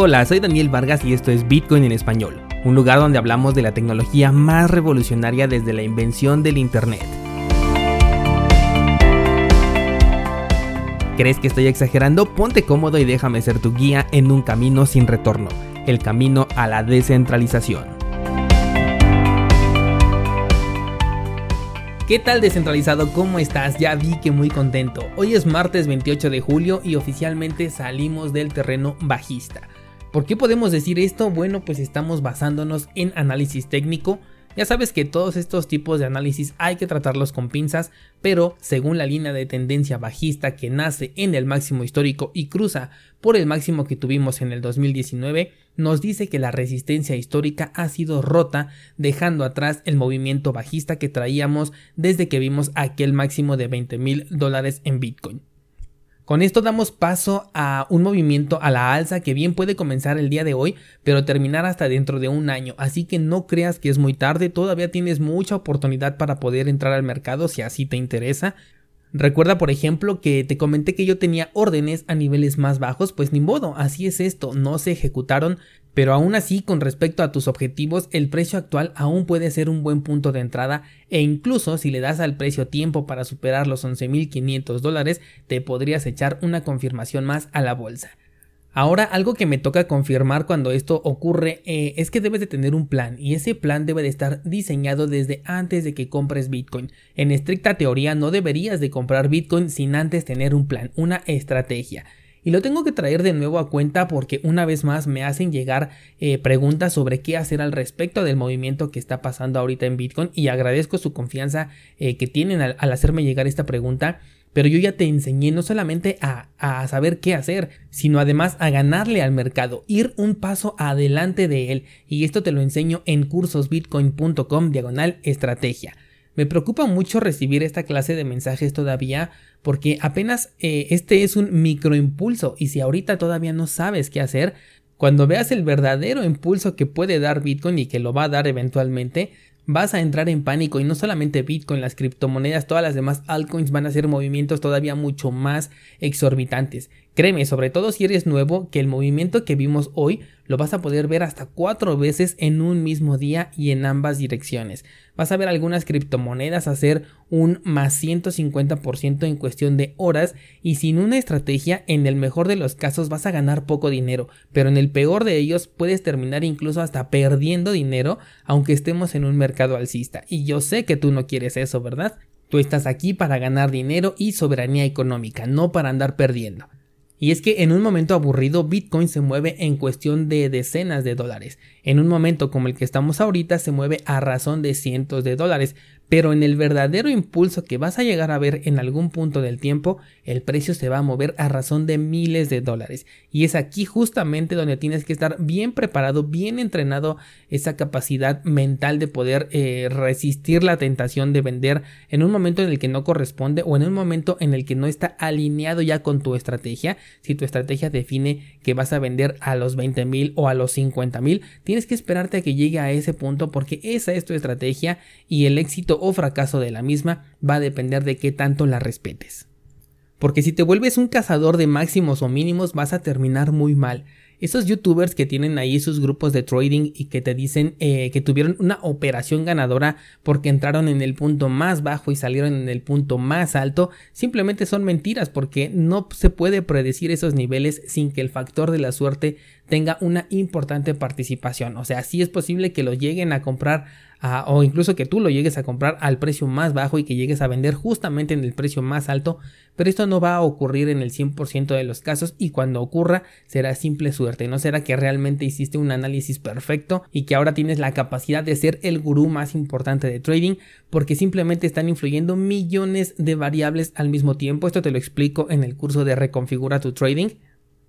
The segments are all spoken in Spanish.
Hola, soy Daniel Vargas y esto es Bitcoin en español, un lugar donde hablamos de la tecnología más revolucionaria desde la invención del Internet. ¿Crees que estoy exagerando? Ponte cómodo y déjame ser tu guía en un camino sin retorno, el camino a la descentralización. ¿Qué tal descentralizado? ¿Cómo estás? Ya vi que muy contento. Hoy es martes 28 de julio y oficialmente salimos del terreno bajista. ¿Por qué podemos decir esto? Bueno, pues estamos basándonos en análisis técnico. Ya sabes que todos estos tipos de análisis hay que tratarlos con pinzas, pero según la línea de tendencia bajista que nace en el máximo histórico y cruza por el máximo que tuvimos en el 2019, nos dice que la resistencia histórica ha sido rota, dejando atrás el movimiento bajista que traíamos desde que vimos aquel máximo de 20 mil dólares en Bitcoin. Con esto damos paso a un movimiento a la alza que bien puede comenzar el día de hoy, pero terminar hasta dentro de un año, así que no creas que es muy tarde, todavía tienes mucha oportunidad para poder entrar al mercado si así te interesa. Recuerda, por ejemplo, que te comenté que yo tenía órdenes a niveles más bajos, pues ni modo, así es esto, no se ejecutaron, pero aún así, con respecto a tus objetivos, el precio actual aún puede ser un buen punto de entrada e incluso si le das al precio tiempo para superar los 11.500 dólares, te podrías echar una confirmación más a la bolsa. Ahora, algo que me toca confirmar cuando esto ocurre eh, es que debes de tener un plan y ese plan debe de estar diseñado desde antes de que compres Bitcoin. En estricta teoría no deberías de comprar Bitcoin sin antes tener un plan, una estrategia. Y lo tengo que traer de nuevo a cuenta porque una vez más me hacen llegar eh, preguntas sobre qué hacer al respecto del movimiento que está pasando ahorita en Bitcoin y agradezco su confianza eh, que tienen al, hacerme llegar esta pregunta. Pero yo ya te enseñé no solamente a, a, saber qué hacer, sino además a ganarle al mercado, ir un paso adelante de él. Y esto te lo enseño en cursosbitcoin.com diagonal estrategia. Me preocupa mucho recibir esta clase de mensajes todavía porque apenas eh, este es un microimpulso y si ahorita todavía no sabes qué hacer, cuando veas el verdadero impulso que puede dar Bitcoin y que lo va a dar eventualmente, vas a entrar en pánico y no solamente Bitcoin, las criptomonedas, todas las demás altcoins van a hacer movimientos todavía mucho más exorbitantes. Créeme, sobre todo si eres nuevo, que el movimiento que vimos hoy lo vas a poder ver hasta cuatro veces en un mismo día y en ambas direcciones. Vas a ver algunas criptomonedas hacer un más 150% en cuestión de horas y sin una estrategia en el mejor de los casos vas a ganar poco dinero, pero en el peor de ellos puedes terminar incluso hasta perdiendo dinero aunque estemos en un mercado alcista. Y yo sé que tú no quieres eso, ¿verdad? Tú estás aquí para ganar dinero y soberanía económica, no para andar perdiendo. Y es que en un momento aburrido Bitcoin se mueve en cuestión de decenas de dólares. En un momento como el que estamos ahorita se mueve a razón de cientos de dólares pero en el verdadero impulso que vas a llegar a ver en algún punto del tiempo, el precio se va a mover a razón de miles de dólares. Y es aquí justamente donde tienes que estar bien preparado, bien entrenado, esa capacidad mental de poder eh, resistir la tentación de vender en un momento en el que no corresponde o en un momento en el que no está alineado ya con tu estrategia. Si tu estrategia define que vas a vender a los 20 mil o a los 50 mil, tienes que esperarte a que llegue a ese punto porque esa es tu estrategia y el éxito o fracaso de la misma va a depender de qué tanto la respetes. Porque si te vuelves un cazador de máximos o mínimos vas a terminar muy mal. Esos youtubers que tienen ahí sus grupos de trading y que te dicen eh, que tuvieron una operación ganadora porque entraron en el punto más bajo y salieron en el punto más alto, simplemente son mentiras porque no se puede predecir esos niveles sin que el factor de la suerte tenga una importante participación. O sea, sí es posible que lo lleguen a comprar o incluso que tú lo llegues a comprar al precio más bajo y que llegues a vender justamente en el precio más alto, pero esto no va a ocurrir en el 100% de los casos y cuando ocurra será simple suerte, no será que realmente hiciste un análisis perfecto y que ahora tienes la capacidad de ser el gurú más importante de trading porque simplemente están influyendo millones de variables al mismo tiempo, esto te lo explico en el curso de reconfigura tu trading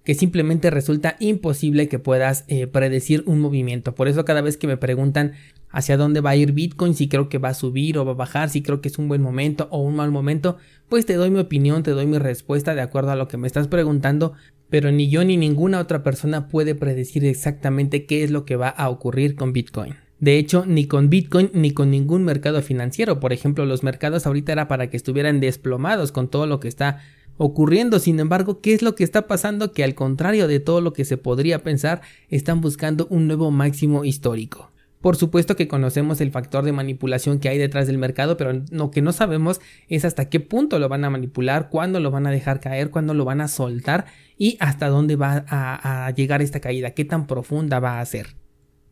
que simplemente resulta imposible que puedas eh, predecir un movimiento. Por eso cada vez que me preguntan hacia dónde va a ir Bitcoin, si creo que va a subir o va a bajar, si creo que es un buen momento o un mal momento, pues te doy mi opinión, te doy mi respuesta de acuerdo a lo que me estás preguntando, pero ni yo ni ninguna otra persona puede predecir exactamente qué es lo que va a ocurrir con Bitcoin. De hecho, ni con Bitcoin ni con ningún mercado financiero. Por ejemplo, los mercados ahorita era para que estuvieran desplomados con todo lo que está ocurriendo. Sin embargo, ¿qué es lo que está pasando? Que al contrario de todo lo que se podría pensar, están buscando un nuevo máximo histórico. Por supuesto que conocemos el factor de manipulación que hay detrás del mercado, pero lo que no sabemos es hasta qué punto lo van a manipular, cuándo lo van a dejar caer, cuándo lo van a soltar y hasta dónde va a, llegar esta caída, qué tan profunda va a ser.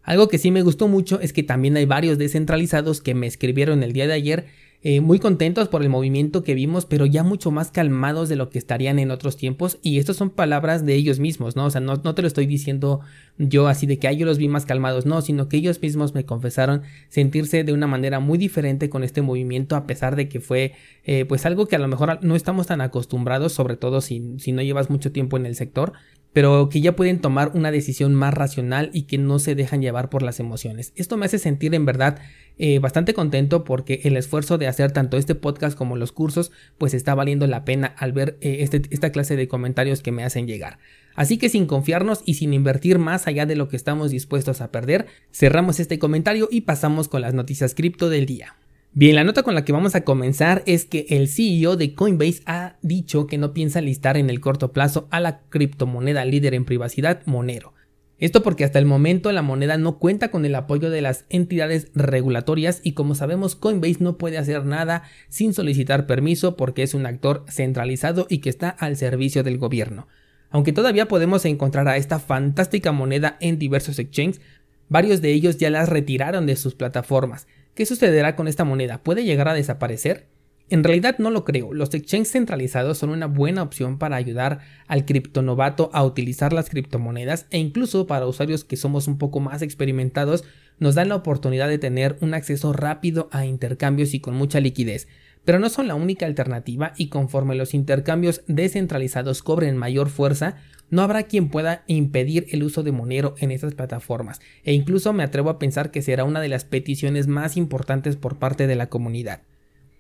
Algo que sí me gustó mucho es que también hay varios descentralizados que me escribieron el día de ayer eh, muy contentos por el movimiento que vimos, pero ya mucho más calmados de lo que estarían en otros tiempos. Y estas son palabras de ellos mismos, ¿no? O sea, no, te lo estoy diciendo yo así de que yo los vi más calmados, no, sino que ellos mismos me confesaron sentirse de una manera muy diferente con este movimiento, a pesar de que fue eh, pues algo que a lo mejor no estamos tan acostumbrados, sobre todo si, si no llevas mucho tiempo en el sector pero que ya pueden tomar una decisión más racional y que no se dejan llevar por las emociones. Esto me hace sentir en verdad eh, bastante contento porque el esfuerzo de hacer tanto este podcast como los cursos pues está valiendo la pena al ver eh, este, esta clase de comentarios que me hacen llegar. Así que sin confiarnos y sin invertir más allá de lo que estamos dispuestos a perder, cerramos este comentario y pasamos con las noticias cripto del día. Bien, la nota con la que vamos a comenzar es que el CEO de Coinbase ha dicho que no piensa listar en el corto plazo a la criptomoneda líder en privacidad, Monero. Esto porque hasta el momento la moneda no cuenta con el apoyo de las entidades regulatorias y como sabemos Coinbase no puede hacer nada sin solicitar permiso porque es un actor centralizado y que está al servicio del gobierno. Aunque todavía podemos encontrar a esta fantástica moneda en diversos exchanges, varios de ellos ya las retiraron de sus plataformas ¿Qué sucederá con esta moneda? ¿Puede llegar a desaparecer? En realidad no lo creo. Los exchanges centralizados son una buena opción para ayudar al criptonovato a utilizar las criptomonedas e incluso para usuarios que somos un poco más experimentados nos dan la oportunidad de tener un acceso rápido a intercambios y con mucha liquidez. Pero no son la única alternativa y conforme los intercambios descentralizados cobren mayor fuerza, no habrá quien pueda impedir el uso de Monero en estas plataformas, e incluso me atrevo a pensar que será una de las peticiones más importantes por parte de la comunidad.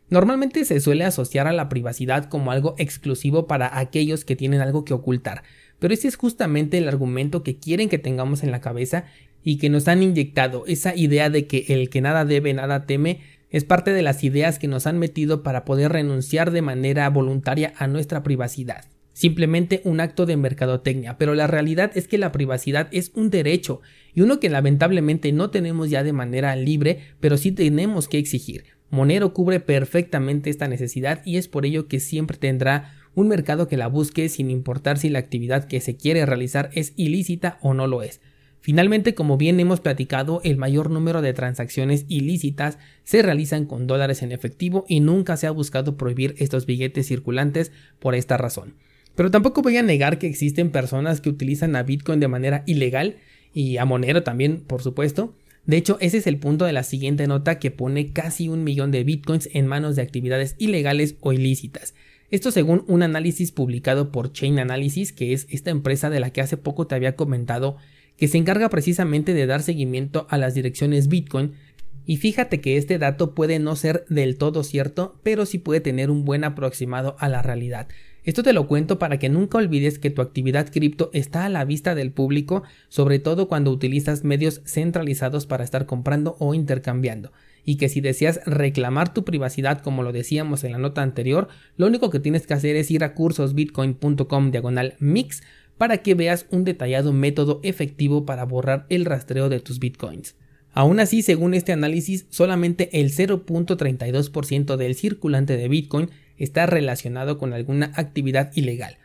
Normalmente se suele asociar a la privacidad como algo exclusivo para aquellos que tienen algo que ocultar, pero ese es justamente el argumento que quieren que tengamos en la cabeza y que nos han inyectado esa idea de que el que nada debe nada teme es parte de las ideas que nos han metido para poder renunciar de manera voluntaria a nuestra privacidad simplemente un acto de mercadotecnia, pero la realidad es que la privacidad es un derecho y uno que lamentablemente no tenemos ya de manera libre, pero sí tenemos que exigir. Monero cubre perfectamente esta necesidad y es por ello que siempre tendrá un mercado que la busque sin importar si la actividad que se quiere realizar es ilícita o no lo es. Finalmente, como bien hemos platicado, el mayor número de transacciones ilícitas se realizan con dólares en efectivo y nunca se ha buscado prohibir estos billetes circulantes por esta razón. Pero tampoco voy a negar que existen personas que utilizan a Bitcoin de manera ilegal y a Monero también, por supuesto. De hecho, ese es el punto de la siguiente nota que pone casi un millón de Bitcoins en manos de actividades ilegales o ilícitas. Esto según un análisis publicado por Chain Analysis, que es esta empresa de la que hace poco te había comentado, que se encarga precisamente de dar seguimiento a las direcciones Bitcoin. Y fíjate que este dato puede no ser del todo cierto, pero sí puede tener un buen aproximado a la realidad. Esto te lo cuento para que nunca olvides que tu actividad cripto está a la vista del público, sobre todo cuando utilizas medios centralizados para estar comprando o intercambiando, y que si deseas reclamar tu privacidad como lo decíamos en la nota anterior, lo único que tienes que hacer es ir a cursosbitcoin.com diagonal mix para que veas un detallado método efectivo para borrar el rastreo de tus bitcoins. Aún así, según este análisis, solamente el 0.32% del circulante de Bitcoin está relacionado con alguna actividad ilegal.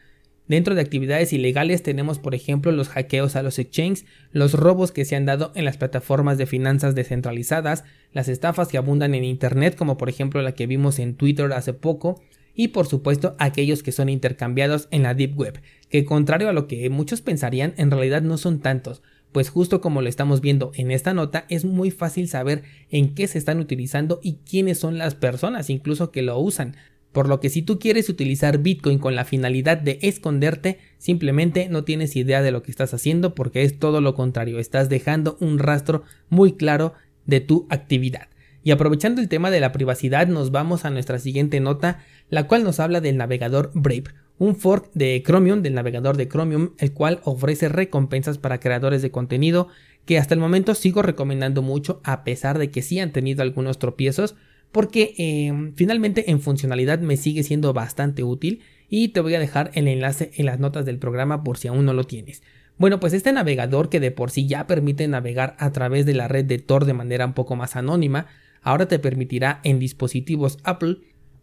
Dentro de actividades ilegales tenemos por ejemplo los hackeos a los exchanges, los robos que se han dado en las plataformas de finanzas descentralizadas, las estafas que abundan en Internet como por ejemplo la que vimos en Twitter hace poco, y por supuesto aquellos que son intercambiados en la Deep Web, que contrario a lo que muchos pensarían en realidad no son tantos, pues justo como lo estamos viendo en esta nota es muy fácil saber en qué se están utilizando y quiénes son las personas incluso que lo usan, por lo que si tú quieres utilizar Bitcoin con la finalidad de esconderte, simplemente no tienes idea de lo que estás haciendo porque es todo lo contrario, estás dejando un rastro muy claro de tu actividad. Y aprovechando el tema de la privacidad, nos vamos a nuestra siguiente nota, la cual nos habla del navegador Brave, un fork de Chromium, del navegador de Chromium, el cual ofrece recompensas para creadores de contenido que hasta el momento sigo recomendando mucho a pesar de que sí han tenido algunos tropiezos, porque em, finalmente en funcionalidad me sigue siendo bastante útil y te voy a dejar el enlace en las notas del programa por si aún no lo tienes. Bueno, pues este navegador que de por sí ya permite navegar a través de la red de Tor de manera un poco más anónima, ahora te permitirá en dispositivos Apple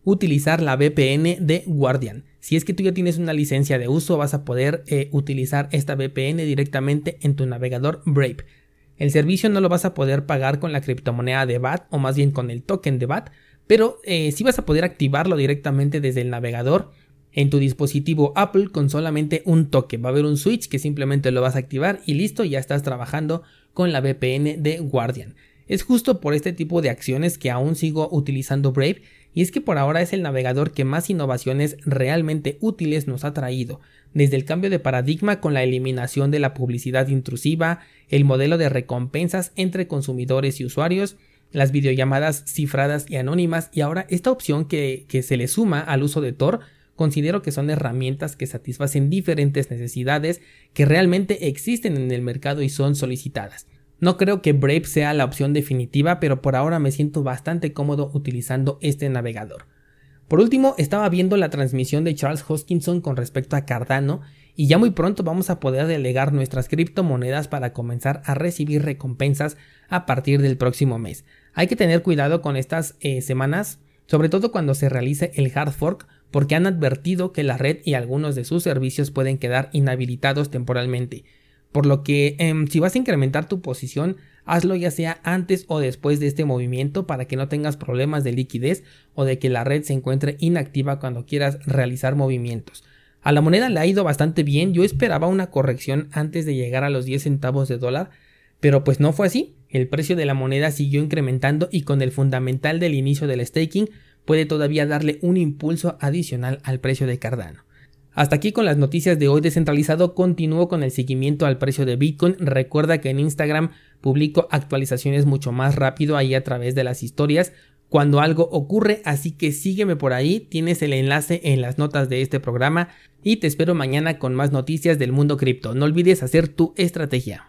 utilizar la VPN de Guardian. Si es que tú ya tienes una licencia de uso, vas a poder eh, utilizar esta VPN directamente en tu navegador Brave. El servicio no lo vas a poder pagar con la criptomoneda de BAT o más bien con el token de BAT, pero eh, sí vas a poder activarlo directamente desde el navegador en tu dispositivo Apple con solamente un toque. Va a haber un switch que simplemente lo vas a activar y listo, ya estás trabajando con la VPN de Guardian. Es justo por este tipo de acciones que aún sigo utilizando Brave y es que por ahora es el navegador que más innovaciones realmente útiles nos ha traído, desde el cambio de paradigma con la eliminación de la publicidad intrusiva, el modelo de recompensas entre consumidores y usuarios, las videollamadas cifradas y anónimas y ahora esta opción que, que se le suma al uso de Tor considero que son herramientas que satisfacen diferentes necesidades que realmente existen en el mercado y son solicitadas. No creo que Brave sea la opción definitiva, pero por ahora me siento bastante cómodo utilizando este navegador. Por último, estaba viendo la transmisión de Charles Hoskinson con respecto a Cardano y ya muy pronto vamos a poder delegar nuestras criptomonedas para comenzar a recibir recompensas a partir del próximo mes. Hay que tener cuidado con estas eh, semanas, sobre todo cuando se realice el hard fork porque han advertido que la red y algunos de sus servicios pueden quedar inhabilitados temporalmente. Por lo que em, si vas a incrementar tu posición, hazlo ya sea antes o después de este movimiento para que no tengas problemas de liquidez o de que la red se encuentre inactiva cuando quieras realizar movimientos. A la moneda le ha ido bastante bien, yo esperaba una corrección antes de llegar a los 10 centavos de dólar, pero pues no fue así, el precio de la moneda siguió incrementando y con el fundamental del inicio del staking puede todavía darle un impulso adicional al precio de Cardano. Hasta aquí con las noticias de hoy descentralizado, continúo con el seguimiento al precio de Bitcoin. Recuerda que en Instagram publico actualizaciones mucho más rápido ahí a través de las historias cuando algo ocurre, así que sígueme por ahí, tienes el enlace en las notas de este programa y te espero mañana con más noticias del mundo cripto. No olvides hacer tu estrategia.